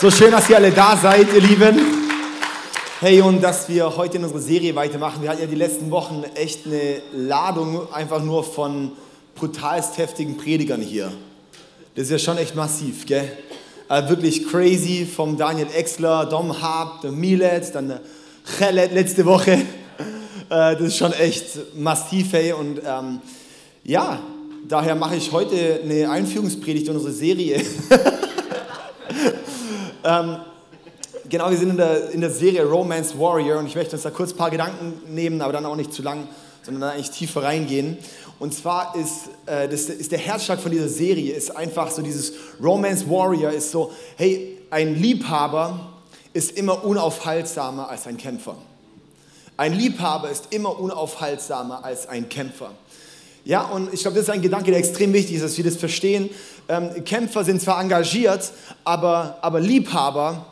So schön, dass ihr alle da seid, ihr Lieben. Hey, und dass wir heute in unserer Serie weitermachen. Wir hatten ja die letzten Wochen echt eine Ladung einfach nur von brutalst heftigen Predigern hier. Das ist ja schon echt massiv, gell? Äh, wirklich crazy vom Daniel Exler, Dom Hab, der Milet, dann der Chelet letzte Woche. Äh, das ist schon echt massiv, hey. Und ähm, ja, daher mache ich heute eine Einführungspredigt in unsere Serie. ähm, genau, wir sind in der, in der Serie Romance Warrior und ich möchte uns da kurz ein paar Gedanken nehmen, aber dann auch nicht zu lang, sondern da eigentlich tiefer reingehen. Und zwar ist, äh, das ist der Herzschlag von dieser Serie, ist einfach so dieses Romance Warrior, ist so, hey, ein Liebhaber ist immer unaufhaltsamer als ein Kämpfer. Ein Liebhaber ist immer unaufhaltsamer als ein Kämpfer. Ja, und ich glaube, das ist ein Gedanke, der extrem wichtig ist, dass wir das verstehen. Ähm, Kämpfer sind zwar engagiert, aber, aber Liebhaber,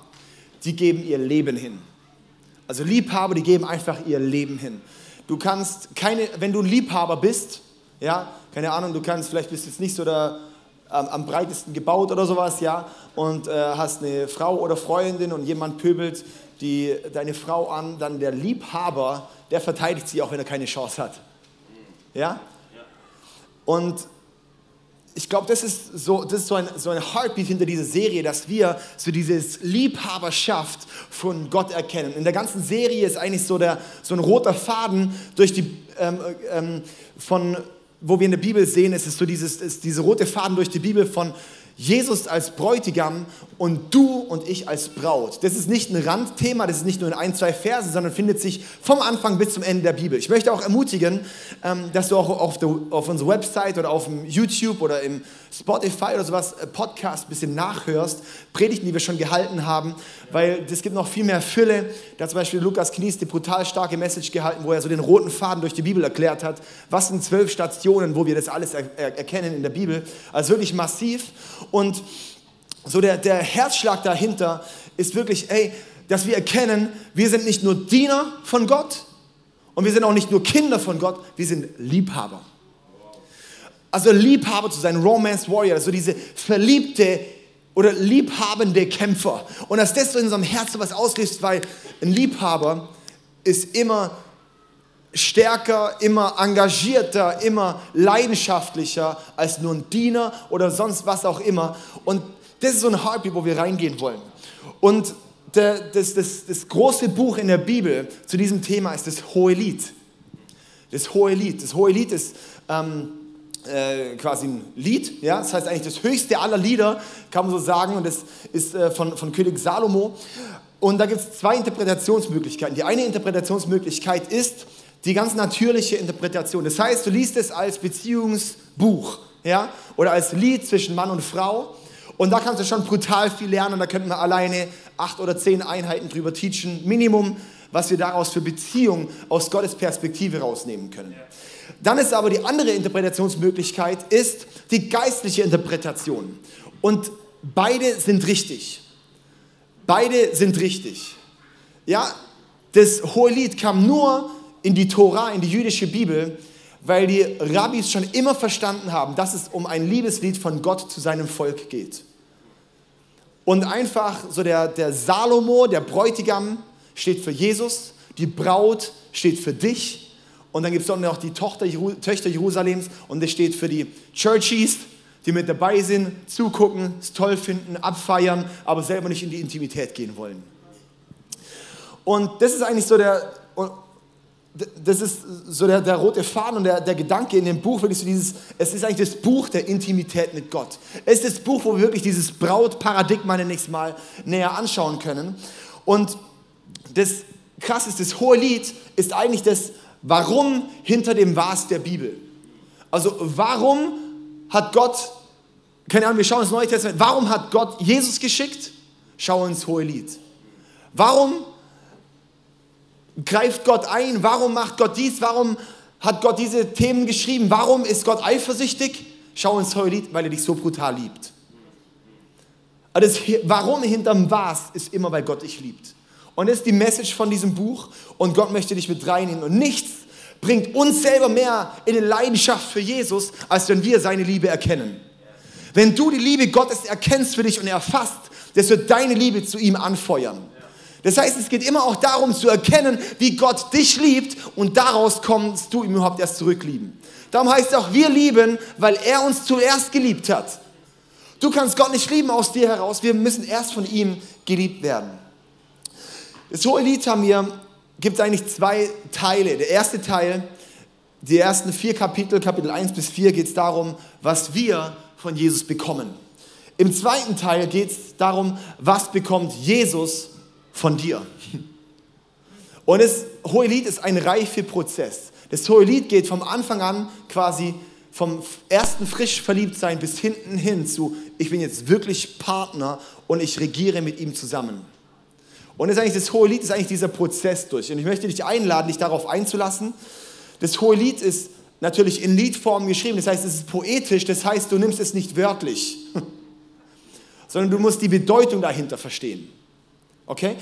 die geben ihr Leben hin. Also Liebhaber, die geben einfach ihr Leben hin. Du kannst keine, wenn du ein Liebhaber bist, ja, keine Ahnung, du kannst, vielleicht bist du jetzt nicht so der, ähm, am breitesten gebaut oder sowas, ja, und äh, hast eine Frau oder Freundin und jemand pöbelt die, deine Frau an, dann der Liebhaber, der verteidigt sie auch, wenn er keine Chance hat. Ja? Und ich glaube, das ist, so, das ist so, ein, so ein Heartbeat hinter dieser Serie, dass wir so dieses Liebhaberschaft von Gott erkennen. In der ganzen Serie ist eigentlich so, der, so ein roter Faden durch die, ähm, ähm, von, wo wir in der Bibel sehen, es ist so dieses, ist diese rote Faden durch die Bibel von Jesus als Bräutigam und du und ich als Braut. Das ist nicht ein Randthema, das ist nicht nur in ein, zwei Versen, sondern findet sich vom Anfang bis zum Ende der Bibel. Ich möchte auch ermutigen, ähm, dass du auch auf, der, auf unserer Website oder auf dem YouTube oder im Spotify oder sowas äh, Podcast ein bisschen nachhörst, Predigten, die wir schon gehalten haben, weil es gibt noch viel mehr Fülle. Da zum Beispiel Lukas Knies die brutal starke Message gehalten, wo er so den roten Faden durch die Bibel erklärt hat. Was sind zwölf Stationen, wo wir das alles er erkennen in der Bibel? Also wirklich massiv. Und so der, der Herzschlag dahinter ist wirklich, ey, dass wir erkennen, wir sind nicht nur Diener von Gott und wir sind auch nicht nur Kinder von Gott, wir sind Liebhaber. Also Liebhaber zu sein, Romance Warrior, also diese verliebte oder liebhabende Kämpfer. Und dass das so in unserem Herzen was auslöst, weil ein Liebhaber ist immer stärker, immer engagierter, immer leidenschaftlicher als nur ein Diener oder sonst was auch immer. Und das ist so ein Heartbeat, wo wir reingehen wollen. Und das, das, das große Buch in der Bibel zu diesem Thema ist das Hohelied. Das Hohelied. Das Hohelied ist ähm, äh, quasi ein Lied, ja? das heißt eigentlich das höchste aller Lieder, kann man so sagen, und das ist äh, von, von König Salomo. Und da gibt es zwei Interpretationsmöglichkeiten. Die eine Interpretationsmöglichkeit ist die ganz natürliche Interpretation. Das heißt, du liest es als Beziehungsbuch ja? oder als Lied zwischen Mann und Frau. Und da kannst du schon brutal viel lernen. Da könnten wir alleine acht oder zehn Einheiten drüber teachen. Minimum, was wir daraus für Beziehungen aus Gottes Perspektive rausnehmen können. Dann ist aber die andere Interpretationsmöglichkeit, ist die geistliche Interpretation. Und beide sind richtig. Beide sind richtig. Ja, das Hohelied kam nur in die Tora, in die jüdische Bibel, weil die Rabbis schon immer verstanden haben, dass es um ein Liebeslied von Gott zu seinem Volk geht. Und einfach so der, der Salomo, der Bräutigam, steht für Jesus, die Braut steht für dich und dann gibt es noch die Tochter, Töchter Jerusalems und das steht für die Churchies, die mit dabei sind, zugucken, es toll finden, abfeiern, aber selber nicht in die Intimität gehen wollen. Und das ist eigentlich so der, das ist so der, der rote Faden und der, der Gedanke in dem Buch, wirklich so dieses, es ist eigentlich das Buch der Intimität mit Gott. Es ist das Buch, wo wir wirklich dieses Brautparadigma nächstes Mal näher anschauen können. Und das krass ist, das hohe Lied ist eigentlich das Warum hinter dem Was der Bibel. Also warum hat Gott, keine Ahnung, wir schauen ins Neue Testament, warum hat Gott Jesus geschickt? Schau ins hohe Lied. Warum greift Gott ein? Warum macht Gott dies? Warum hat Gott diese Themen geschrieben? Warum ist Gott eifersüchtig? Schau ins hohe Lied, weil er dich so brutal liebt. Also das Warum hinterm Was ist immer, weil Gott dich liebt. Und das ist die Message von diesem Buch und Gott möchte dich mit reinnehmen. Und nichts bringt uns selber mehr in eine Leidenschaft für Jesus, als wenn wir seine Liebe erkennen. Wenn du die Liebe Gottes erkennst für dich und erfasst, das wird deine Liebe zu ihm anfeuern. Das heißt, es geht immer auch darum zu erkennen, wie Gott dich liebt und daraus kommst du ihm überhaupt erst zurücklieben. Darum heißt es auch, wir lieben, weil er uns zuerst geliebt hat. Du kannst Gott nicht lieben aus dir heraus, wir müssen erst von ihm geliebt werden. Das hohe Lied haben wir, gibt es eigentlich zwei Teile. Der erste Teil, die ersten vier Kapitel, Kapitel 1 bis 4, geht es darum, was wir von Jesus bekommen. Im zweiten Teil geht es darum, was bekommt Jesus von dir. Und das hohe Lied ist ein Reifeprozess. Das hohe Lied geht vom Anfang an quasi vom ersten frisch verliebt sein bis hinten hin zu, ich bin jetzt wirklich Partner und ich regiere mit ihm zusammen. Und das, ist eigentlich, das hohe Lied ist eigentlich dieser Prozess durch. Und ich möchte dich einladen, dich darauf einzulassen. Das hohe Lied ist natürlich in Liedform geschrieben, das heißt, es ist poetisch, das heißt, du nimmst es nicht wörtlich, sondern du musst die Bedeutung dahinter verstehen. Okay?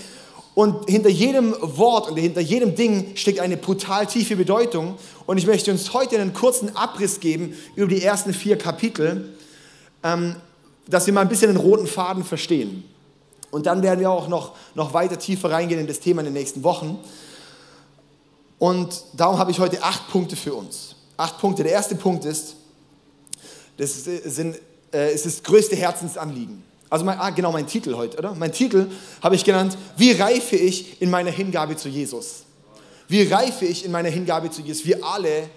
Und hinter jedem Wort und hinter jedem Ding steckt eine brutal tiefe Bedeutung. Und ich möchte uns heute einen kurzen Abriss geben über die ersten vier Kapitel, ähm, dass wir mal ein bisschen den roten Faden verstehen. Und dann werden wir auch noch, noch weiter tiefer reingehen in das Thema in den nächsten Wochen. Und darum habe ich heute acht Punkte für uns. Acht Punkte. Der erste Punkt ist, das sind, äh, ist das größte Herzensanliegen. Also mein, ah, genau mein Titel heute, oder? Mein Titel habe ich genannt, wie reife ich in meiner Hingabe zu Jesus? Wie reife ich in meiner Hingabe zu Jesus? Wir alle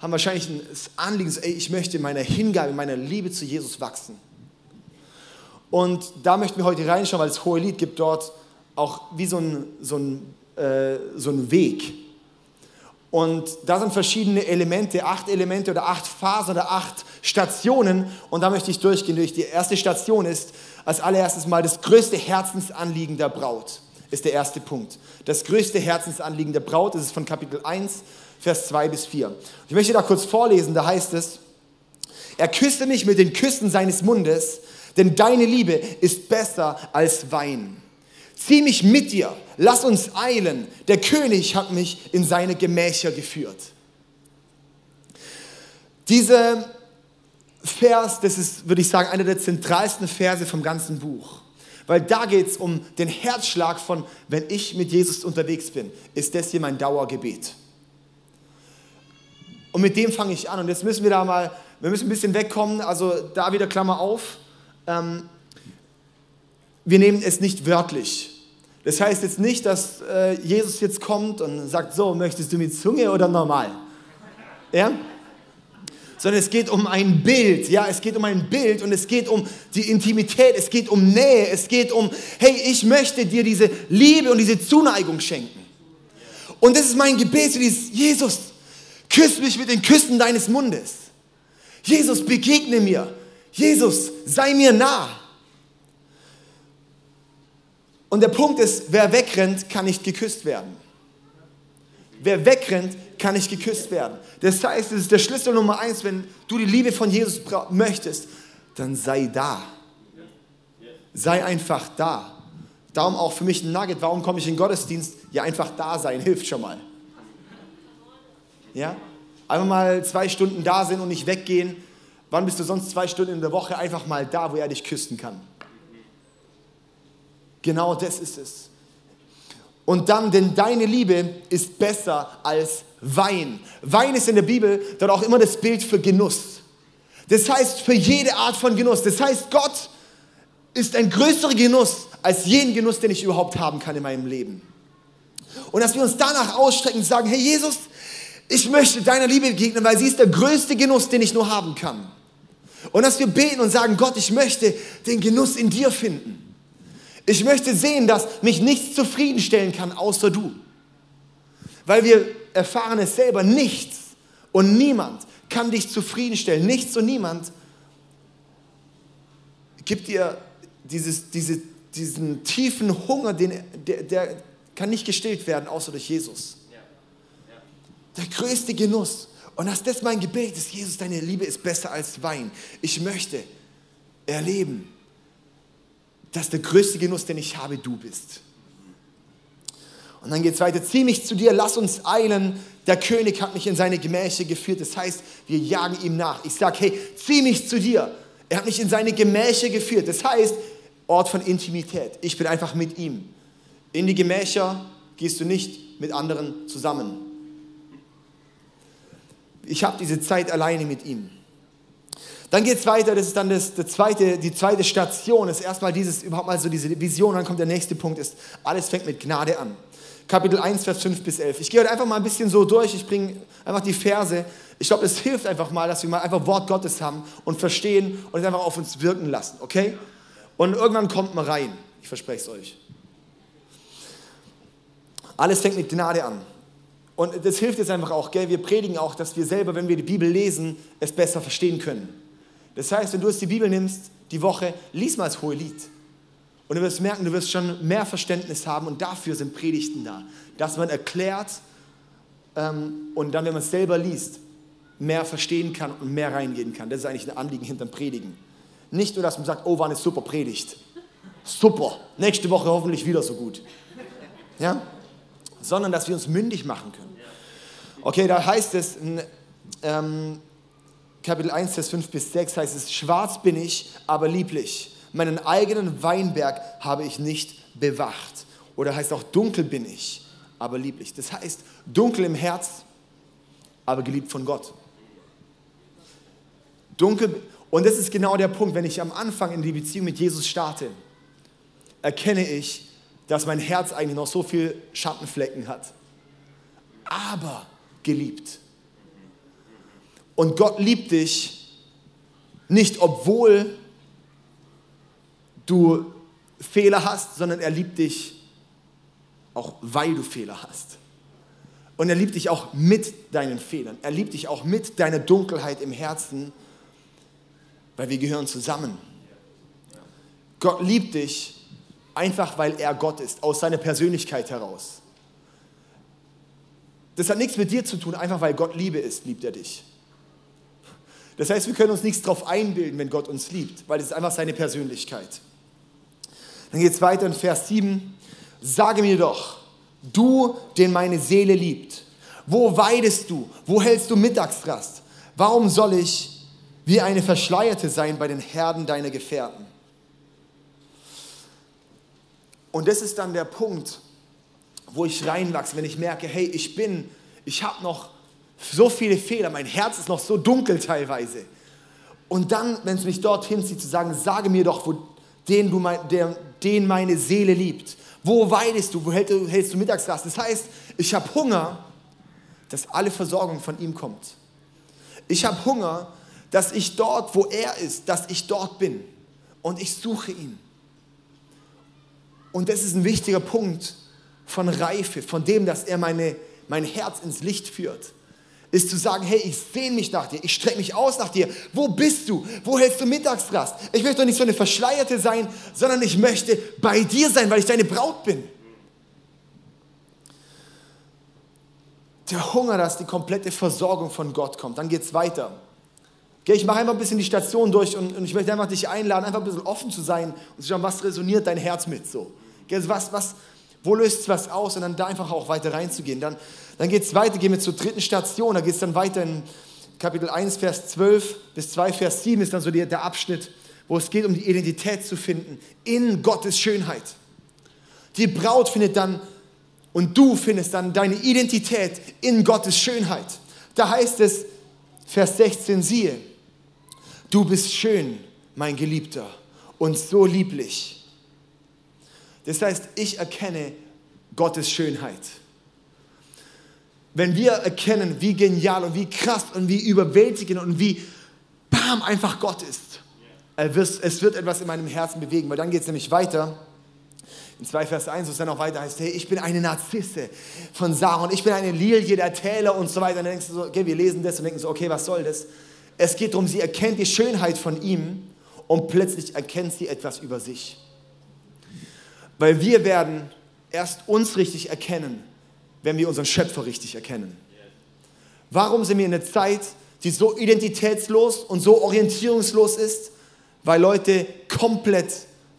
haben wahrscheinlich ein Anliegen, ey, ich möchte in meiner Hingabe, in meiner Liebe zu Jesus wachsen. Und da möchten wir heute reinschauen, weil das Hohe Lied gibt dort auch wie so ein, so äh, so ein Weg. Und da sind verschiedene Elemente, acht Elemente oder acht Phasen oder acht Stationen. Und da möchte ich durchgehen durch. Die erste Station ist als allererstes mal das größte Herzensanliegen der Braut. Ist der erste Punkt. Das größte Herzensanliegen der Braut das ist von Kapitel 1, Vers 2 bis 4. Ich möchte da kurz vorlesen, da heißt es, er küsste mich mit den Küssen seines Mundes, denn deine Liebe ist besser als Wein. Zieh mich mit dir, lass uns eilen. Der König hat mich in seine Gemächer geführt. Dieser Vers, das ist, würde ich sagen, einer der zentralsten Verse vom ganzen Buch. Weil da geht es um den Herzschlag von, wenn ich mit Jesus unterwegs bin, ist das hier mein Dauergebet. Und mit dem fange ich an. Und jetzt müssen wir da mal, wir müssen ein bisschen wegkommen, also da wieder Klammer auf ähm, wir nehmen es nicht wörtlich. Das heißt jetzt nicht, dass äh, Jesus jetzt kommt und sagt, so, möchtest du mit Zunge oder normal? Ja? Sondern es geht um ein Bild, ja, es geht um ein Bild und es geht um die Intimität, es geht um Nähe, es geht um, hey, ich möchte dir diese Liebe und diese Zuneigung schenken. Und das ist mein Gebet, so dieses, Jesus, küss mich mit den Küssen deines Mundes. Jesus, begegne mir. Jesus, sei mir nah. Und der Punkt ist, wer wegrennt, kann nicht geküsst werden. Wer wegrennt, kann nicht geküsst werden. Das heißt, es ist der Schlüssel Nummer eins, wenn du die Liebe von Jesus möchtest, dann sei da. Sei einfach da. Darum auch für mich ein Nugget, warum komme ich in den Gottesdienst? Ja, einfach da sein, hilft schon mal. Ja? Einfach mal zwei Stunden da sind und nicht weggehen, Wann bist du sonst zwei Stunden in der Woche einfach mal da, wo er dich küssen kann? Genau das ist es. Und dann, denn deine Liebe ist besser als Wein. Wein ist in der Bibel dort auch immer das Bild für Genuss. Das heißt, für jede Art von Genuss. Das heißt, Gott ist ein größerer Genuss als jeden Genuss, den ich überhaupt haben kann in meinem Leben. Und dass wir uns danach ausstrecken und sagen, hey Jesus, ich möchte deiner Liebe begegnen, weil sie ist der größte Genuss, den ich nur haben kann. Und dass wir beten und sagen, Gott, ich möchte den Genuss in dir finden. Ich möchte sehen, dass mich nichts zufriedenstellen kann, außer du. Weil wir erfahren es selber, nichts und niemand kann dich zufriedenstellen. Nichts und niemand gibt dir dieses, diese, diesen tiefen Hunger, den, der, der kann nicht gestillt werden, außer durch Jesus. Der größte Genuss. Und dass das mein Gebet ist, Jesus, deine Liebe ist besser als Wein. Ich möchte erleben, dass der größte Genuss, den ich habe, du bist. Und dann geht es weiter, zieh mich zu dir, lass uns eilen. Der König hat mich in seine Gemächer geführt. Das heißt, wir jagen ihm nach. Ich sage, hey, zieh mich zu dir. Er hat mich in seine Gemächer geführt. Das heißt, Ort von Intimität. Ich bin einfach mit ihm. In die Gemächer gehst du nicht mit anderen zusammen. Ich habe diese Zeit alleine mit ihm. Dann geht es weiter, das ist dann das, das zweite, die zweite Station, das ist erstmal dieses, überhaupt mal so diese Vision, dann kommt der nächste Punkt, ist, alles fängt mit Gnade an. Kapitel 1, Vers 5 bis 11. Ich gehe heute einfach mal ein bisschen so durch, ich bringe einfach die Verse. Ich glaube, es hilft einfach mal, dass wir mal einfach Wort Gottes haben und verstehen und es einfach auf uns wirken lassen, okay? Und irgendwann kommt man rein, ich verspreche es euch. Alles fängt mit Gnade an. Und das hilft jetzt einfach auch, gell? wir predigen auch, dass wir selber, wenn wir die Bibel lesen, es besser verstehen können. Das heißt, wenn du jetzt die Bibel nimmst, die Woche, lies mal das hohe Lied. Und du wirst merken, du wirst schon mehr Verständnis haben und dafür sind Predigten da. Dass man erklärt ähm, und dann, wenn man es selber liest, mehr verstehen kann und mehr reingehen kann. Das ist eigentlich ein Anliegen hinterm Predigen. Nicht nur, dass man sagt, oh, war eine super Predigt. Super, nächste Woche hoffentlich wieder so gut. Ja? Sondern, dass wir uns mündig machen können. Okay, da heißt es, ähm, Kapitel 1, Vers 5 bis 6 heißt es, schwarz bin ich, aber lieblich. Meinen eigenen Weinberg habe ich nicht bewacht. Oder heißt auch, dunkel bin ich, aber lieblich. Das heißt, dunkel im Herz, aber geliebt von Gott. Dunkel, und das ist genau der Punkt, wenn ich am Anfang in die Beziehung mit Jesus starte, erkenne ich, dass mein Herz eigentlich noch so viel Schattenflecken hat. Aber geliebt. Und Gott liebt dich nicht, obwohl du Fehler hast, sondern er liebt dich auch, weil du Fehler hast. Und er liebt dich auch mit deinen Fehlern. Er liebt dich auch mit deiner Dunkelheit im Herzen, weil wir gehören zusammen. Gott liebt dich einfach, weil er Gott ist, aus seiner Persönlichkeit heraus. Das hat nichts mit dir zu tun, einfach weil Gott Liebe ist, liebt er dich. Das heißt, wir können uns nichts darauf einbilden, wenn Gott uns liebt, weil es ist einfach seine Persönlichkeit. Dann geht es weiter in Vers 7. Sage mir doch, du, den meine Seele liebt, wo weidest du? Wo hältst du Mittagsrast? Warum soll ich wie eine Verschleierte sein bei den Herden deiner Gefährten? Und das ist dann der Punkt, wo ich reinwachse, wenn ich merke, hey, ich bin, ich habe noch so viele Fehler, mein Herz ist noch so dunkel teilweise. Und dann, wenn es mich dorthin zieht, zu sagen, sage mir doch, wo, den, du mein, der, den meine Seele liebt. Wo weidest du? Wo hältst du, hältst du Mittagsrast? Das heißt, ich habe Hunger, dass alle Versorgung von ihm kommt. Ich habe Hunger, dass ich dort, wo er ist, dass ich dort bin. Und ich suche ihn. Und das ist ein wichtiger Punkt von Reife, von dem, dass er meine, mein Herz ins Licht führt ist zu sagen, hey, ich sehne mich nach dir, ich strecke mich aus nach dir. Wo bist du? Wo hältst du Mittagsrast? Ich möchte doch nicht so eine Verschleierte sein, sondern ich möchte bei dir sein, weil ich deine Braut bin. Der Hunger, dass die komplette Versorgung von Gott kommt. Dann geht es weiter. Okay, ich mache einfach ein bisschen die Station durch und, und, ich möchte einfach dich einladen, einfach ein bisschen offen zu sein und zu schauen, was resoniert dein Herz mit so. Okay, was, was, wo löst es was aus und dann da einfach auch weiter reinzugehen. Dann, dann geht es weiter, gehen wir zur dritten Station, da geht es dann weiter in Kapitel 1, Vers 12 bis 2, Vers 7 ist dann so der, der Abschnitt, wo es geht um die Identität zu finden in Gottes Schönheit. Die Braut findet dann und du findest dann deine Identität in Gottes Schönheit. Da heißt es, Vers 16, siehe, du bist schön, mein Geliebter, und so lieblich. Das heißt, ich erkenne Gottes Schönheit. Wenn wir erkennen, wie genial und wie krass und wie überwältigend und wie bam einfach Gott ist, es wird etwas in meinem Herzen bewegen, weil dann geht es nämlich weiter. In 2 Vers 1, wo es dann noch weiter heißt, hey, ich bin eine Narzisse von Saron, ich bin eine Lilie der Täler und so weiter. Und dann denkst du so, okay, wir lesen das und denken so, okay, was soll das? Es geht darum, sie erkennt die Schönheit von ihm und plötzlich erkennt sie etwas über sich. Weil wir werden erst uns richtig erkennen, wenn wir unseren Schöpfer richtig erkennen. Warum sind wir in einer Zeit, die so identitätslos und so orientierungslos ist? Weil Leute komplett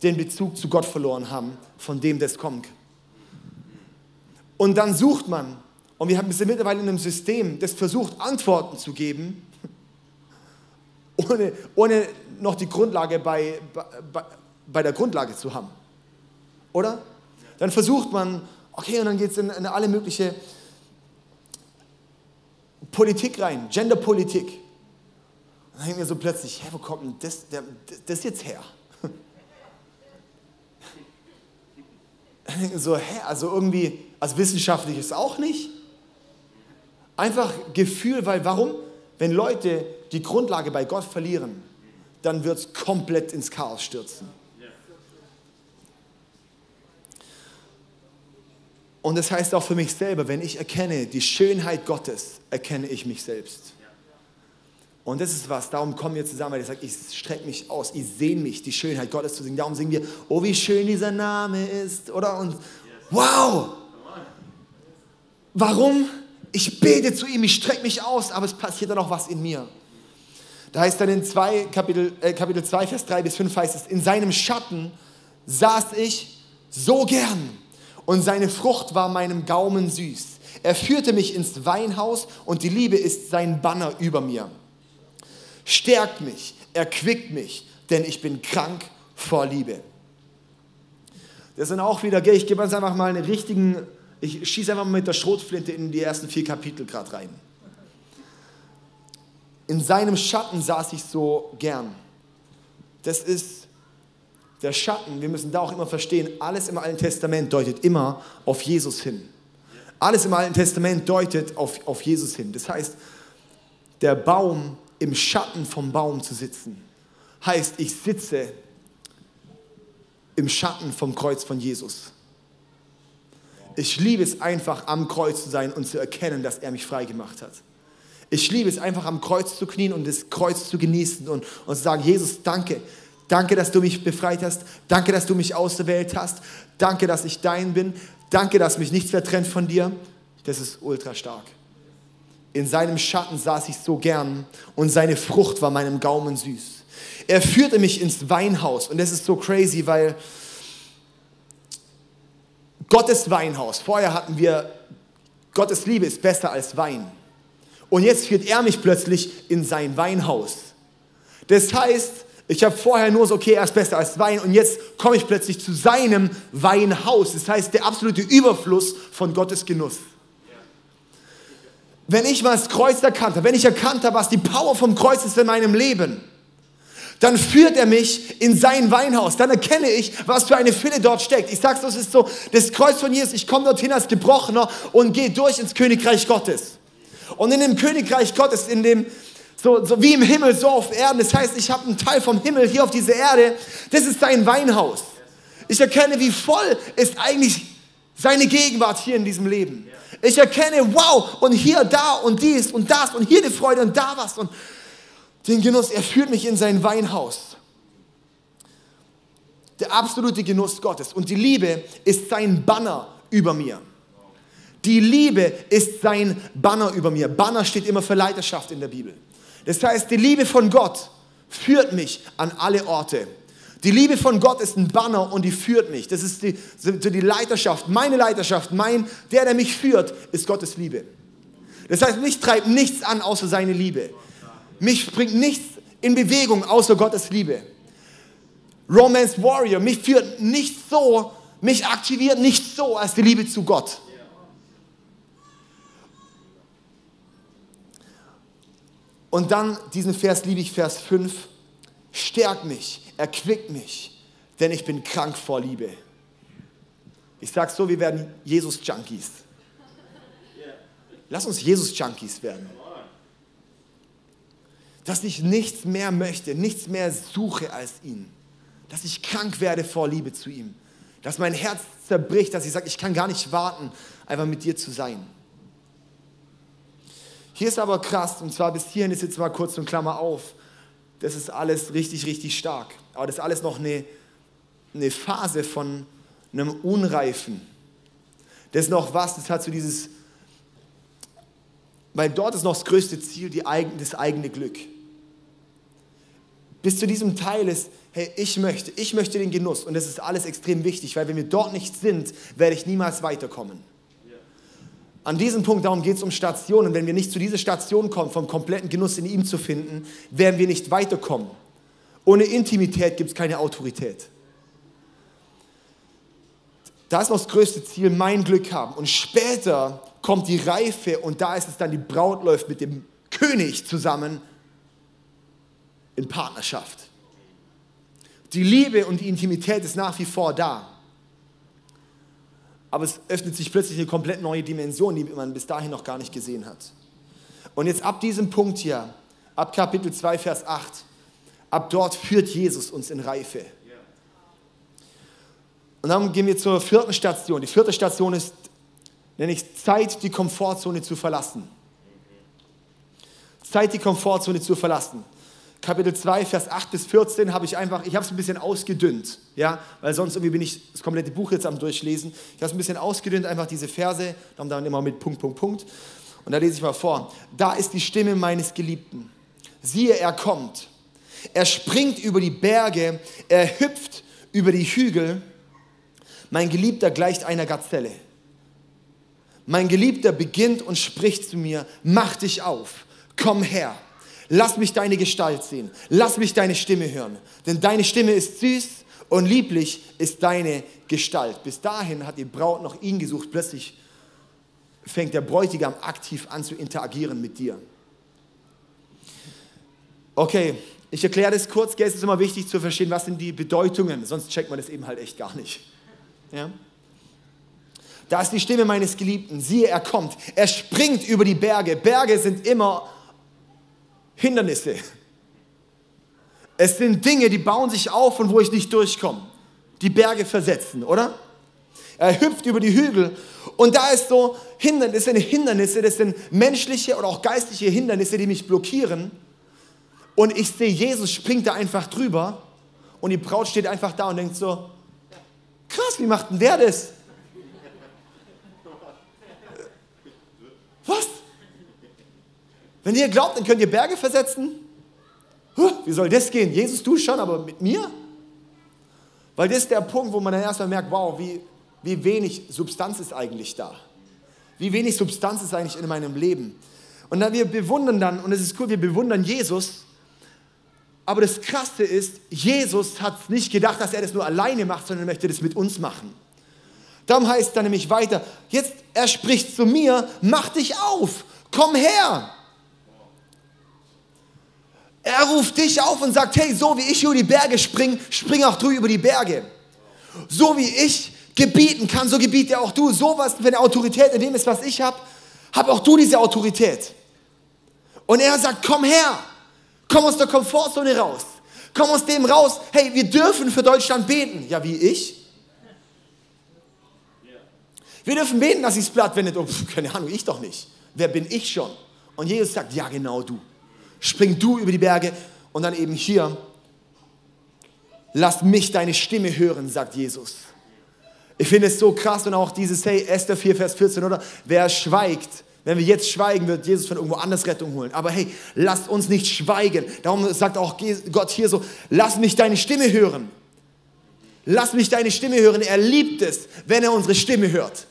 den Bezug zu Gott verloren haben, von dem das kommt. Und dann sucht man, und wir sind mittlerweile in einem System, das versucht, Antworten zu geben, ohne, ohne noch die Grundlage bei, bei, bei der Grundlage zu haben. Oder? Dann versucht man, okay, und dann geht es in, in alle mögliche Politik rein, Genderpolitik. Und dann denken wir so plötzlich, hä, wo kommt denn das, der, das jetzt her? so, hä, also irgendwie, als wissenschaftlich ist auch nicht. Einfach Gefühl, weil warum? Wenn Leute die Grundlage bei Gott verlieren, dann wird es komplett ins Chaos stürzen. Und das heißt auch für mich selber, wenn ich erkenne die Schönheit Gottes, erkenne ich mich selbst. Und das ist was, darum kommen wir zusammen, weil ich sage, ich strecke mich aus, ich sehne mich, die Schönheit Gottes zu singen. Darum singen wir, oh wie schön dieser Name ist, oder? Und wow! Warum? Ich bete zu ihm, ich strecke mich aus, aber es passiert dann auch was in mir. Da heißt dann in zwei, Kapitel, äh, Kapitel 2, Vers 3 bis 5 heißt es, in seinem Schatten saß ich so gern und seine Frucht war meinem Gaumen süß. Er führte mich ins Weinhaus und die Liebe ist sein Banner über mir. Stärkt mich, erquickt mich, denn ich bin krank vor Liebe. Das sind auch wieder, ich gebe uns einfach mal einen richtigen, ich schieße einfach mal mit der Schrotflinte in die ersten vier Kapitel gerade rein. In seinem Schatten saß ich so gern. Das ist der Schatten, wir müssen da auch immer verstehen, alles im Alten Testament deutet immer auf Jesus hin. Alles im Alten Testament deutet auf, auf Jesus hin. Das heißt, der Baum im Schatten vom Baum zu sitzen, heißt, ich sitze im Schatten vom Kreuz von Jesus. Ich liebe es einfach, am Kreuz zu sein und zu erkennen, dass er mich frei gemacht hat. Ich liebe es einfach am Kreuz zu knien und das Kreuz zu genießen und, und zu sagen, Jesus, danke. Danke, dass du mich befreit hast. Danke, dass du mich auserwählt hast. Danke, dass ich dein bin. Danke, dass mich nichts mehr trennt von dir. Das ist ultra stark. In seinem Schatten saß ich so gern und seine Frucht war meinem Gaumen süß. Er führte mich ins Weinhaus und das ist so crazy, weil Gottes Weinhaus, vorher hatten wir, Gottes Liebe ist besser als Wein. Und jetzt führt er mich plötzlich in sein Weinhaus. Das heißt, ich habe vorher nur so, okay, er ist besser als Wein und jetzt komme ich plötzlich zu seinem Weinhaus. Das heißt, der absolute Überfluss von Gottes Genuss. Wenn ich mal das Kreuz erkannt habe, wenn ich erkannt habe, was die Power vom Kreuz ist in meinem Leben, dann führt er mich in sein Weinhaus. Dann erkenne ich, was für eine Fülle dort steckt. Ich das ist so, das Kreuz von Jesus, ich komme dorthin als Gebrochener und gehe durch ins Königreich Gottes. Und in dem Königreich Gottes, in dem, so, so wie im Himmel, so auf Erden. Das heißt, ich habe einen Teil vom Himmel hier auf dieser Erde. Das ist sein Weinhaus. Ich erkenne, wie voll ist eigentlich seine Gegenwart hier in diesem Leben. Ich erkenne, wow, und hier, da und dies und das und hier die Freude und da was und den Genuss. Er führt mich in sein Weinhaus. Der absolute Genuss Gottes. Und die Liebe ist sein Banner über mir. Die Liebe ist sein Banner über mir. Banner steht immer für Leiterschaft in der Bibel. Das heißt, die Liebe von Gott führt mich an alle Orte. Die Liebe von Gott ist ein Banner und die führt mich. Das ist die, die Leiterschaft, meine Leiterschaft, mein, der, der mich führt, ist Gottes Liebe. Das heißt, mich treibt nichts an außer seine Liebe. Mich bringt nichts in Bewegung außer Gottes Liebe. Romance Warrior, mich führt nicht so, mich aktiviert nicht so als die Liebe zu Gott. Und dann diesen Vers liebe ich, Vers 5. stärk mich, erquick mich, denn ich bin krank vor Liebe. Ich sage so, wir werden Jesus-Junkies. Lass uns Jesus-Junkies werden. Dass ich nichts mehr möchte, nichts mehr suche als ihn. Dass ich krank werde vor Liebe zu ihm. Dass mein Herz zerbricht, dass ich sage, ich kann gar nicht warten, einfach mit dir zu sein. Hier ist aber krass, und zwar bis hierhin ist jetzt mal kurz und Klammer auf. Das ist alles richtig, richtig stark. Aber das ist alles noch eine, eine Phase von einem Unreifen. Das ist noch was, das hat so dieses, weil dort ist noch das größte Ziel, die das eigene Glück. Bis zu diesem Teil ist, hey, ich möchte, ich möchte den Genuss und das ist alles extrem wichtig, weil wenn wir dort nicht sind, werde ich niemals weiterkommen. An diesem Punkt, darum geht es um Stationen. Wenn wir nicht zu dieser Station kommen, vom kompletten Genuss in ihm zu finden, werden wir nicht weiterkommen. Ohne Intimität gibt es keine Autorität. Da ist noch das größte Ziel, mein Glück haben. Und später kommt die Reife und da ist es dann, die Braut läuft mit dem König zusammen in Partnerschaft. Die Liebe und die Intimität ist nach wie vor da aber es öffnet sich plötzlich eine komplett neue Dimension, die man bis dahin noch gar nicht gesehen hat. Und jetzt ab diesem Punkt hier, ab Kapitel 2, Vers 8, ab dort führt Jesus uns in Reife. Und dann gehen wir zur vierten Station. Die vierte Station ist, nenne ich Zeit, die Komfortzone zu verlassen. Zeit, die Komfortzone zu verlassen. Kapitel 2, Vers 8 bis 14 habe ich einfach, ich habe es ein bisschen ausgedünnt, ja, weil sonst irgendwie bin ich das komplette Buch jetzt am Durchlesen. Ich habe es ein bisschen ausgedünnt, einfach diese Verse, dann immer mit Punkt, Punkt, Punkt. Und da lese ich mal vor. Da ist die Stimme meines Geliebten. Siehe, er kommt. Er springt über die Berge, er hüpft über die Hügel. Mein Geliebter gleicht einer Gazelle. Mein Geliebter beginnt und spricht zu mir, mach dich auf, komm her. Lass mich deine Gestalt sehen. Lass mich deine Stimme hören. Denn deine Stimme ist süß und lieblich ist deine Gestalt. Bis dahin hat die Braut noch ihn gesucht. Plötzlich fängt der Bräutigam aktiv an zu interagieren mit dir. Okay, ich erkläre das kurz. Es ist immer wichtig zu verstehen, was sind die Bedeutungen. Sonst checkt man das eben halt echt gar nicht. Ja? Da ist die Stimme meines Geliebten. Siehe, er kommt. Er springt über die Berge. Berge sind immer Hindernisse. Es sind Dinge, die bauen sich auf und wo ich nicht durchkomme. Die Berge versetzen, oder? Er hüpft über die Hügel und da ist so Hindernisse, das sind Hindernisse, das sind menschliche oder auch geistliche Hindernisse, die mich blockieren. Und ich sehe, Jesus springt da einfach drüber und die Braut steht einfach da und denkt so, krass, wie macht denn der das? Was? Wenn ihr glaubt, dann könnt ihr Berge versetzen. Wie soll das gehen? Jesus, du schon, aber mit mir? Weil das ist der Punkt, wo man dann erstmal merkt, wow, wie, wie wenig Substanz ist eigentlich da. Wie wenig Substanz ist eigentlich in meinem Leben. Und dann wir bewundern dann, und es ist cool, wir bewundern Jesus, aber das Krasse ist, Jesus hat nicht gedacht, dass er das nur alleine macht, sondern er möchte das mit uns machen. Darum heißt es dann nämlich weiter, jetzt, er spricht zu mir, mach dich auf, komm her. Er ruft dich auf und sagt, hey, so wie ich über die Berge spring, spring auch du über die Berge. So wie ich gebieten kann, so gebiete auch du. So was eine Autorität in dem ist, was ich habe, hab auch du diese Autorität. Und er sagt, komm her, komm aus der Komfortzone raus. Komm aus dem raus, hey, wir dürfen für Deutschland beten. Ja, wie ich? Wir dürfen beten, dass sich das Blatt wendet. Oh, keine Ahnung, ich doch nicht. Wer bin ich schon? Und Jesus sagt, ja, genau du spring du über die Berge und dann eben hier, lass mich deine Stimme hören, sagt Jesus. Ich finde es so krass und auch dieses, hey, Esther 4, Vers 14, oder? Wer schweigt, wenn wir jetzt schweigen, wird Jesus von irgendwo anders Rettung holen. Aber hey, lasst uns nicht schweigen. Darum sagt auch Gott hier so, lass mich deine Stimme hören. Lass mich deine Stimme hören. Er liebt es, wenn er unsere Stimme hört.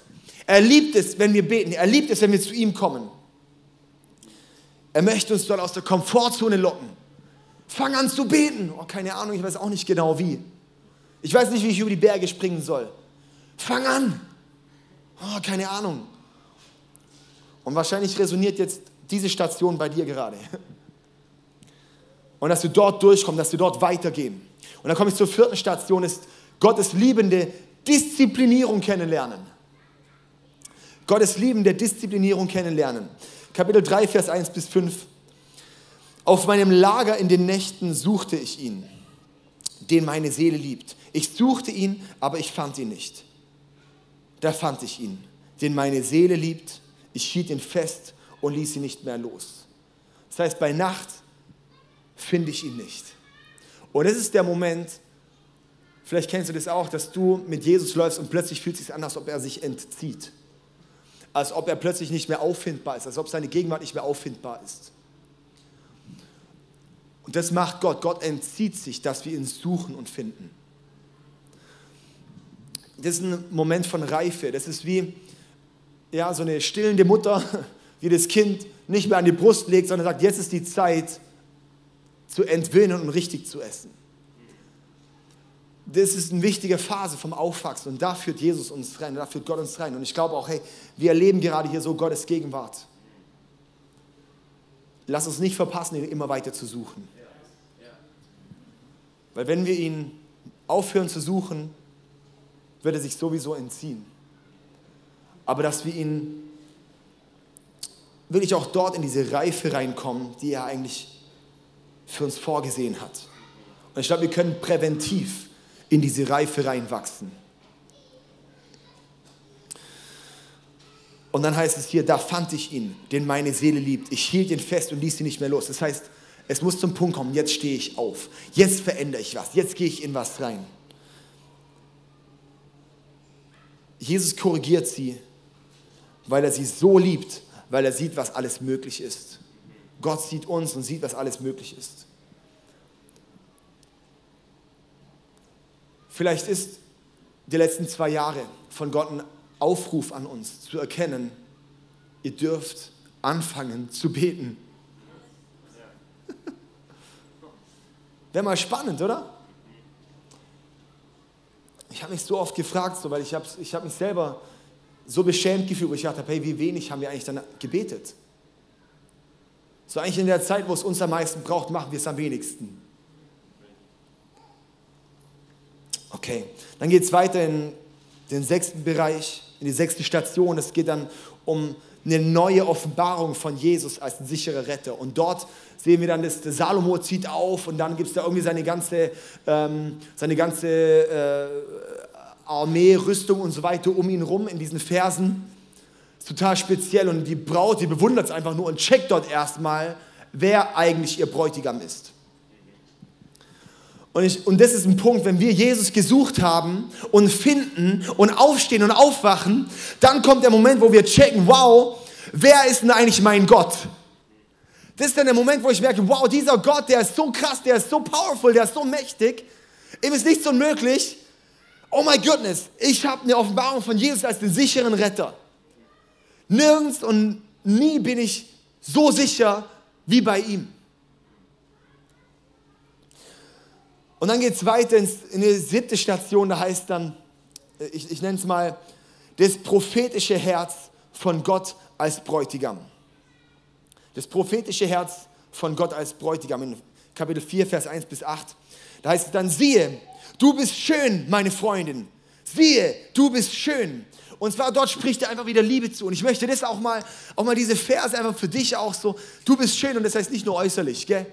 Er liebt es, wenn wir beten. Er liebt es, wenn wir zu ihm kommen. Er möchte uns dort aus der Komfortzone locken. Fang an zu beten. Oh, keine Ahnung, ich weiß auch nicht genau wie. Ich weiß nicht, wie ich über die Berge springen soll. Fang an. Oh, keine Ahnung. Und wahrscheinlich resoniert jetzt diese Station bei dir gerade. und dass wir dort durchkommen, dass wir dort weitergehen. Und dann komme ich zur vierten Station, ist Gottes liebende Disziplinierung kennenlernen. Gottes liebende Disziplinierung kennenlernen. Kapitel 3, Vers 1 bis 5. Auf meinem Lager in den Nächten suchte ich ihn, den meine Seele liebt. Ich suchte ihn, aber ich fand ihn nicht. Da fand ich ihn, den meine Seele liebt. Ich hielt ihn fest und ließ ihn nicht mehr los. Das heißt, bei Nacht finde ich ihn nicht. Und es ist der Moment, vielleicht kennst du das auch, dass du mit Jesus läufst und plötzlich fühlt es sich an, als ob er sich entzieht. Als ob er plötzlich nicht mehr auffindbar ist, als ob seine Gegenwart nicht mehr auffindbar ist. Und das macht Gott. Gott entzieht sich, dass wir ihn suchen und finden. Das ist ein Moment von Reife. Das ist wie ja, so eine stillende Mutter, die das Kind nicht mehr an die Brust legt, sondern sagt, jetzt ist die Zeit zu entwöhnen und richtig zu essen. Das ist eine wichtige Phase vom Aufwachsen und da führt Jesus uns rein, da führt Gott uns rein. Und ich glaube auch, hey, wir erleben gerade hier so Gottes Gegenwart. Lass uns nicht verpassen, ihn immer weiter zu suchen. Weil wenn wir ihn aufhören zu suchen, wird er sich sowieso entziehen. Aber dass wir ihn wirklich auch dort in diese Reife reinkommen, die er eigentlich für uns vorgesehen hat. Und ich glaube, wir können präventiv in diese Reife reinwachsen. Und dann heißt es hier, da fand ich ihn, den meine Seele liebt. Ich hielt ihn fest und ließ ihn nicht mehr los. Das heißt, es muss zum Punkt kommen, jetzt stehe ich auf. Jetzt verändere ich was. Jetzt gehe ich in was rein. Jesus korrigiert sie, weil er sie so liebt, weil er sieht, was alles möglich ist. Gott sieht uns und sieht, was alles möglich ist. Vielleicht ist die letzten zwei Jahre von Gott ein Aufruf an uns zu erkennen, ihr dürft anfangen zu beten. Wäre mal spannend, oder? Ich habe mich so oft gefragt, so, weil ich habe ich hab mich selber so beschämt gefühlt, wo ich dachte, hey, wie wenig haben wir eigentlich dann gebetet? So eigentlich in der Zeit, wo es uns am meisten braucht, machen wir es am wenigsten. Okay, dann geht es weiter in den sechsten Bereich, in die sechste Station. Es geht dann um eine neue Offenbarung von Jesus als ein sicherer Retter. Und dort sehen wir dann, dass der Salomo zieht auf und dann gibt es da irgendwie seine ganze, ähm, seine ganze äh, Armee, Rüstung und so weiter um ihn rum in diesen Versen. Total speziell und die Braut, die bewundert es einfach nur und checkt dort erstmal, wer eigentlich ihr Bräutigam ist. Und, ich, und das ist ein Punkt, wenn wir Jesus gesucht haben und finden und aufstehen und aufwachen, dann kommt der Moment, wo wir checken, wow, wer ist denn eigentlich mein Gott? Das ist dann der Moment, wo ich merke, wow, dieser Gott, der ist so krass, der ist so powerful, der ist so mächtig, ihm ist nichts unmöglich. Oh my goodness, ich habe eine Offenbarung von Jesus als den sicheren Retter. Nirgends und nie bin ich so sicher wie bei ihm. Und dann geht es weiter in die siebte Station, da heißt dann, ich, ich nenne es mal, das prophetische Herz von Gott als Bräutigam. Das prophetische Herz von Gott als Bräutigam in Kapitel 4, Vers 1 bis 8. Da heißt es dann, siehe, du bist schön, meine Freundin. Siehe, du bist schön. Und zwar dort spricht er einfach wieder Liebe zu. Und ich möchte das auch mal, auch mal diese Verse einfach für dich auch so, du bist schön und das heißt nicht nur äußerlich, gell?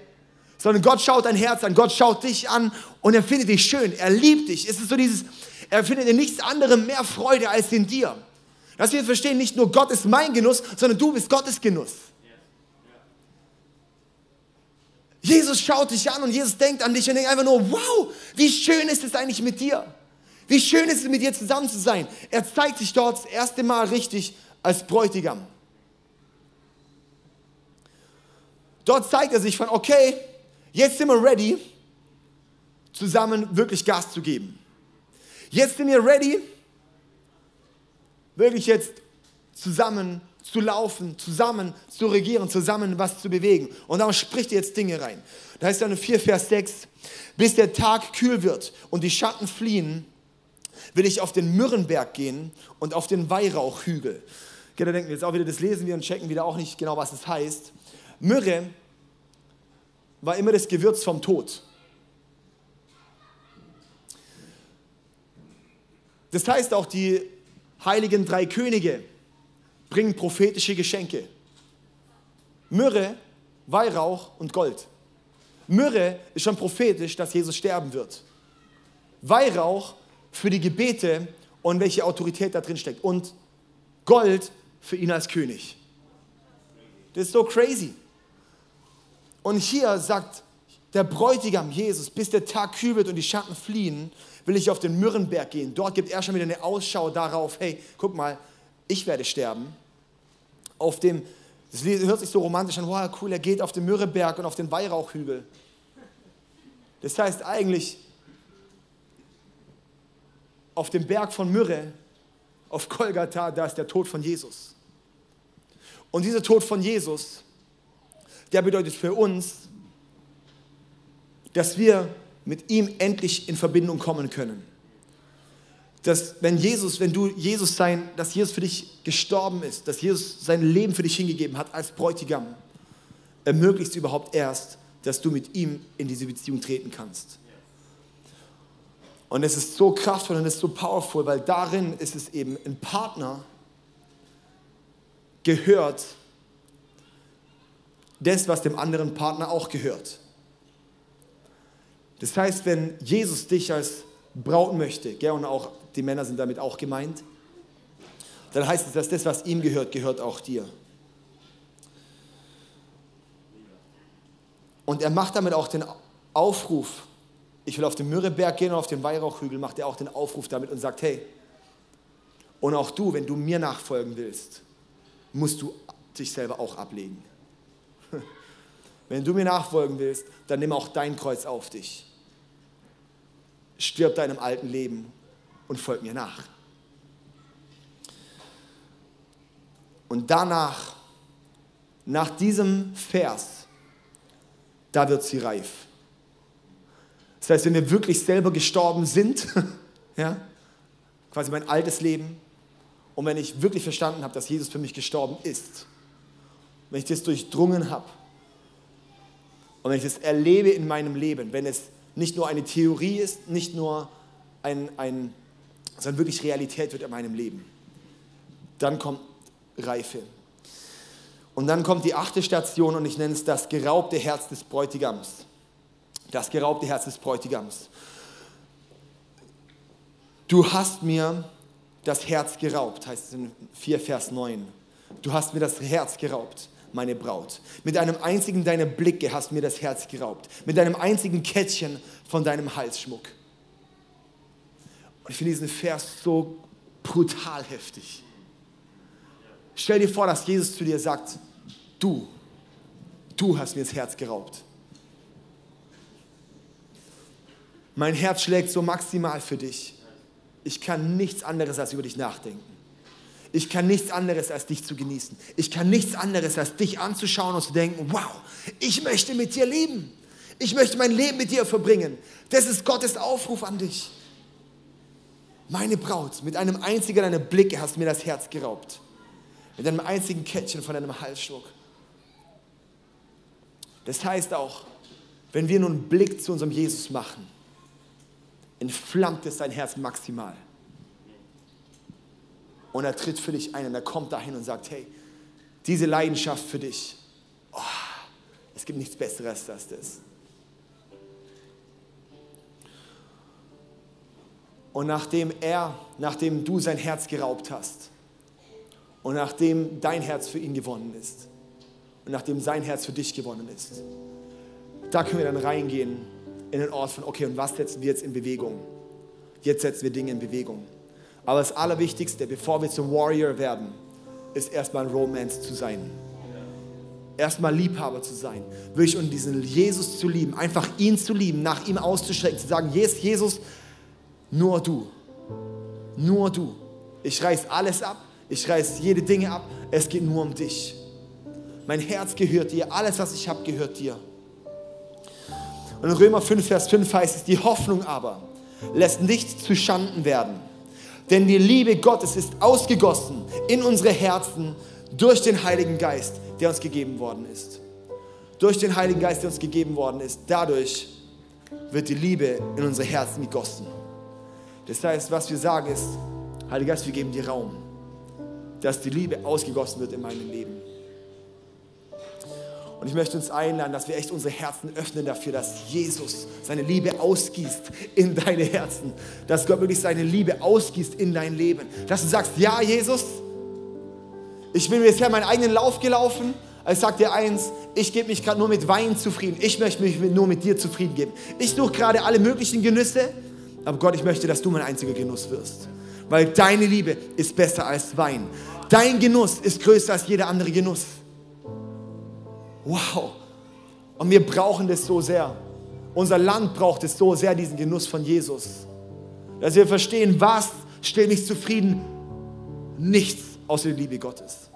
Sondern Gott schaut dein Herz an, Gott schaut dich an und er findet dich schön, er liebt dich. Es ist so dieses, er findet in nichts anderem mehr Freude als in dir. Dass wir verstehen, nicht nur Gott ist mein Genuss, sondern du bist Gottes Genuss. Jesus schaut dich an und Jesus denkt an dich und denkt einfach nur, wow, wie schön ist es eigentlich mit dir? Wie schön ist es mit dir zusammen zu sein? Er zeigt sich dort das erste Mal richtig als Bräutigam. Dort zeigt er sich von, okay, Jetzt sind wir ready, zusammen wirklich Gas zu geben. Jetzt sind wir ready, wirklich jetzt zusammen zu laufen, zusammen zu regieren, zusammen was zu bewegen. Und darum spricht jetzt Dinge rein. Da heißt dann in 4, Vers 6, bis der Tag kühl wird und die Schatten fliehen, will ich auf den Myrrenberg gehen und auf den Weihrauchhügel. Okay, da denken wir jetzt auch wieder, das lesen wir und checken wieder auch nicht genau, was es heißt. Myrrhe war immer das Gewürz vom Tod. Das heißt auch, die heiligen drei Könige bringen prophetische Geschenke. Myrrhe, Weihrauch und Gold. Myrrhe ist schon prophetisch, dass Jesus sterben wird. Weihrauch für die Gebete und welche Autorität da drin steckt. Und Gold für ihn als König. Das ist so crazy. Und hier sagt der Bräutigam Jesus, bis der Tag kübelt und die Schatten fliehen, will ich auf den Myrrenberg gehen. Dort gibt er schon wieder eine Ausschau darauf, hey, guck mal, ich werde sterben. Auf dem, das hört sich so romantisch an, wow, cool, er geht auf den Myrrenberg und auf den Weihrauchhügel. Das heißt eigentlich, auf dem Berg von Myrrhe, auf Golgatha, da ist der Tod von Jesus. Und dieser Tod von Jesus, der bedeutet für uns, dass wir mit ihm endlich in Verbindung kommen können. Dass wenn Jesus, wenn du Jesus sein, dass Jesus für dich gestorben ist, dass Jesus sein Leben für dich hingegeben hat als Bräutigam, ermöglicht überhaupt erst, dass du mit ihm in diese Beziehung treten kannst. Und es ist so kraftvoll und es ist so powerful, weil darin ist es eben ein Partner gehört das, was dem anderen Partner auch gehört. Das heißt, wenn Jesus dich als Braut möchte, gell, und auch die Männer sind damit auch gemeint, dann heißt es, dass das, was ihm gehört, gehört auch dir. Und er macht damit auch den Aufruf, ich will auf den Myrrheberg gehen und auf den Weihrauchhügel, macht er auch den Aufruf damit und sagt, hey, und auch du, wenn du mir nachfolgen willst, musst du dich selber auch ablegen. Wenn du mir nachfolgen willst, dann nimm auch dein Kreuz auf dich. Stirb deinem alten Leben und folg mir nach. Und danach, nach diesem Vers, da wird sie reif. Das heißt, wenn wir wirklich selber gestorben sind, ja, quasi mein altes Leben, und wenn ich wirklich verstanden habe, dass Jesus für mich gestorben ist, wenn ich das durchdrungen habe und wenn ich das erlebe in meinem Leben, wenn es nicht nur eine Theorie ist, nicht nur ein, ein sondern wirklich Realität wird in meinem Leben, dann kommt Reife. Und dann kommt die achte Station und ich nenne es das geraubte Herz des Bräutigams. Das geraubte Herz des Bräutigams. Du hast mir das Herz geraubt, heißt es in 4 Vers 9. Du hast mir das Herz geraubt, meine Braut. Mit einem einzigen deiner Blicke hast mir das Herz geraubt. Mit einem einzigen Kettchen von deinem Halsschmuck. Und ich finde diesen Vers so brutal heftig. Stell dir vor, dass Jesus zu dir sagt, du, du hast mir das Herz geraubt. Mein Herz schlägt so maximal für dich. Ich kann nichts anderes als über dich nachdenken. Ich kann nichts anderes als dich zu genießen. Ich kann nichts anderes als dich anzuschauen und zu denken, wow, ich möchte mit dir leben. Ich möchte mein Leben mit dir verbringen. Das ist Gottes Aufruf an dich. Meine Braut, mit einem einzigen deiner Blicke hast du mir das Herz geraubt. Mit einem einzigen Kettchen von deinem Halsschmuck. Das heißt auch, wenn wir nun einen Blick zu unserem Jesus machen, entflammt es dein Herz maximal. Und er tritt für dich ein und er kommt dahin und sagt, hey, diese Leidenschaft für dich, oh, es gibt nichts Besseres als das. Und nachdem er, nachdem du sein Herz geraubt hast und nachdem dein Herz für ihn gewonnen ist und nachdem sein Herz für dich gewonnen ist, da können wir dann reingehen in den Ort von, okay, und was setzen wir jetzt in Bewegung? Jetzt setzen wir Dinge in Bewegung. Aber das Allerwichtigste, bevor wir zum Warrior werden, ist erstmal ein Romance zu sein. Erstmal Liebhaber zu sein. Wirklich und diesen Jesus zu lieben, einfach ihn zu lieben, nach ihm auszustrecken, zu sagen, yes, Jesus, nur du. Nur du. Ich reiß alles ab, ich reiß jede Dinge ab, es geht nur um dich. Mein Herz gehört dir, alles, was ich habe, gehört dir. Und in Römer 5, Vers 5 heißt es, die Hoffnung aber lässt nicht zu Schanden werden. Denn die Liebe Gottes ist ausgegossen in unsere Herzen durch den Heiligen Geist, der uns gegeben worden ist. durch den Heiligen Geist, der uns gegeben worden ist, dadurch wird die Liebe in unsere Herzen gegossen. Das heißt, was wir sagen ist, Heiliger Geist, wir geben dir Raum, dass die Liebe ausgegossen wird in meinem Leben. Und ich möchte uns einladen, dass wir echt unsere Herzen öffnen dafür, dass Jesus seine Liebe ausgießt in deine Herzen. Dass Gott wirklich seine Liebe ausgießt in dein Leben. Dass du sagst, ja, Jesus, ich bin bisher meinen eigenen Lauf gelaufen. Ich sage dir eins, ich gebe mich gerade nur mit Wein zufrieden. Ich möchte mich nur mit dir zufrieden geben. Ich suche gerade alle möglichen Genüsse, aber Gott, ich möchte, dass du mein einziger Genuss wirst. Weil deine Liebe ist besser als Wein. Dein Genuss ist größer als jeder andere Genuss. Wow. Und wir brauchen das so sehr. Unser Land braucht es so sehr, diesen Genuss von Jesus. Dass wir verstehen, was stellt mich zufrieden? Nichts außer die Liebe Gottes.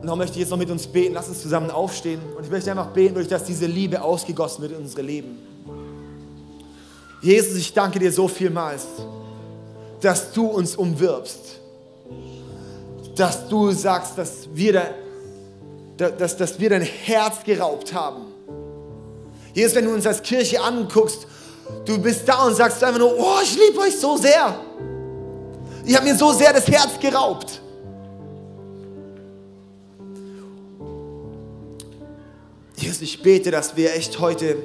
Und darum möchte ich jetzt noch mit uns beten. Lass uns zusammen aufstehen. Und ich möchte einfach beten, durch dass diese Liebe ausgegossen wird in unsere Leben. Jesus, ich danke dir so vielmals, dass du uns umwirbst dass du sagst, dass wir, da, dass, dass wir dein Herz geraubt haben. Jesus, wenn du uns als Kirche anguckst, du bist da und sagst einfach nur, oh, ich liebe euch so sehr. Ihr habt mir so sehr das Herz geraubt. Jesus, ich bete, dass wir echt heute,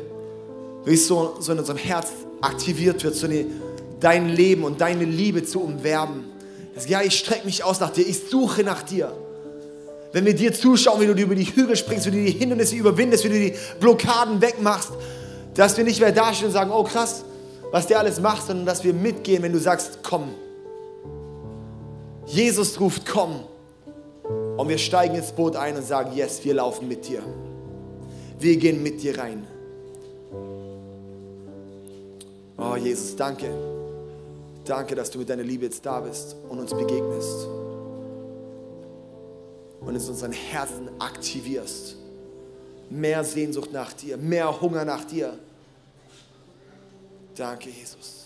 wie so, so in unserem Herz aktiviert wird, so eine, dein Leben und deine Liebe zu umwerben. Ja, ich strecke mich aus nach dir, ich suche nach dir. Wenn wir dir zuschauen, wie du über die Hügel springst, wie du die Hindernisse überwindest, wie du die Blockaden wegmachst, dass wir nicht mehr dastehen und sagen, oh krass, was der alles macht, sondern dass wir mitgehen, wenn du sagst, komm. Jesus ruft, komm. Und wir steigen ins Boot ein und sagen, yes, wir laufen mit dir. Wir gehen mit dir rein. Oh Jesus, danke. Danke, dass du mit deiner Liebe jetzt da bist und uns begegnest. Und es unseren Herzen aktivierst. Mehr Sehnsucht nach dir, mehr Hunger nach dir. Danke, Jesus.